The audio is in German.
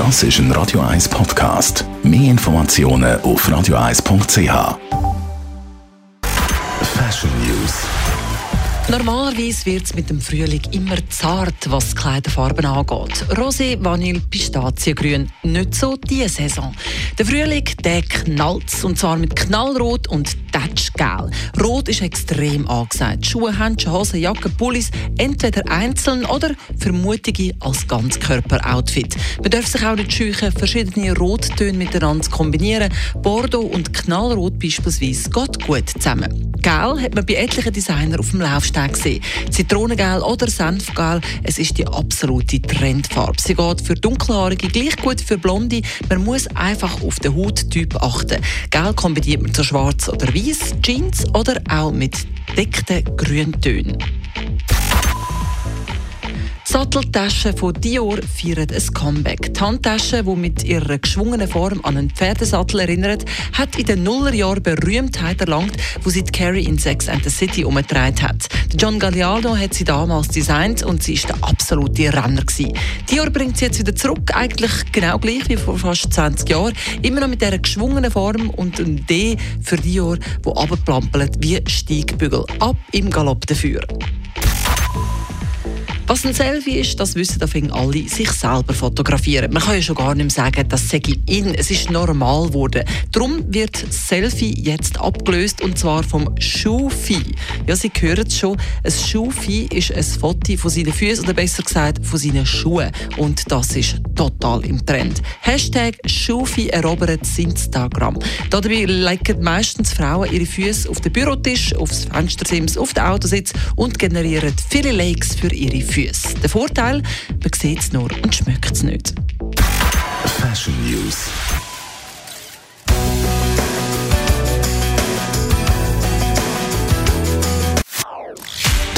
Das ist ein Radio 1 Podcast. Mehr Informationen auf radio1.ch. Fashion News. Normalerweise wird es mit dem Frühling immer zart, was Kleiderfarben angeht. Rosé, Vanille, Pistaziengrün. Nicht so diese Saison. Der Frühling, der knallt und zwar mit Knallrot und Tatschgel. Rot ist extrem angesagt. Schuhe, Handschuhe, Hosen, Jacken, Pullis, entweder einzeln oder vermutige als Ganzkörper-Outfit. Man darf sich auch nicht scheuchen, verschiedene Rottöne miteinander zu kombinieren. Bordeaux und Knallrot beispielsweise geht gut zusammen. Gel hat man bei etlichen Designern auf dem Laufsteg gesehen. Zitronengel oder Senfgel, es ist die absolute Trendfarbe. Sie geht für Dunkelhaarige gleich gut für Blonde. Man muss einfach auf den Hauttyp achten. Gel kombiniert man zu schwarz oder weiß, Jeans oder auch mit dickten Grüntönen. Satteltaschen von Dior feiern ein Comeback. Die Handtasche, die mit ihrer geschwungenen Form an einen Pferdesattel erinnert, hat in den Nullerjahren Berühmtheit erlangt, wo sie die Carrie in Sex and the City umgetragen hat. John Galliano hat sie damals designt und sie ist der absolute Renner gewesen. Dior bringt sie jetzt wieder zurück, eigentlich genau gleich wie vor fast 20 Jahren, immer noch mit dieser geschwungenen Form und ein D für Dior, wo abgeplampelt wie Steigbügel. Ab im Galopp dafür. Was ein Selfie ist, das wissen auf alle, sich selber fotografieren. Man kann ja schon gar nicht mehr sagen, das sei in. Es ist normal geworden. Darum wird Selfie jetzt abgelöst und zwar vom Schufi. Ja, Sie hören es schon. Ein Schufi ist ein Foto von seinen Füßen oder besser gesagt von seinen Schuhen. Und das ist total im Trend. Hashtag Schufi erobert Instagram. Dabei legen meistens Frauen ihre Füße auf den Bürotisch, aufs Fenstersims, auf den Autositz und generieren viele Likes für ihre. Füße. Der Vorteil, man sieht es nur und schmeckt es nicht. Fashion News.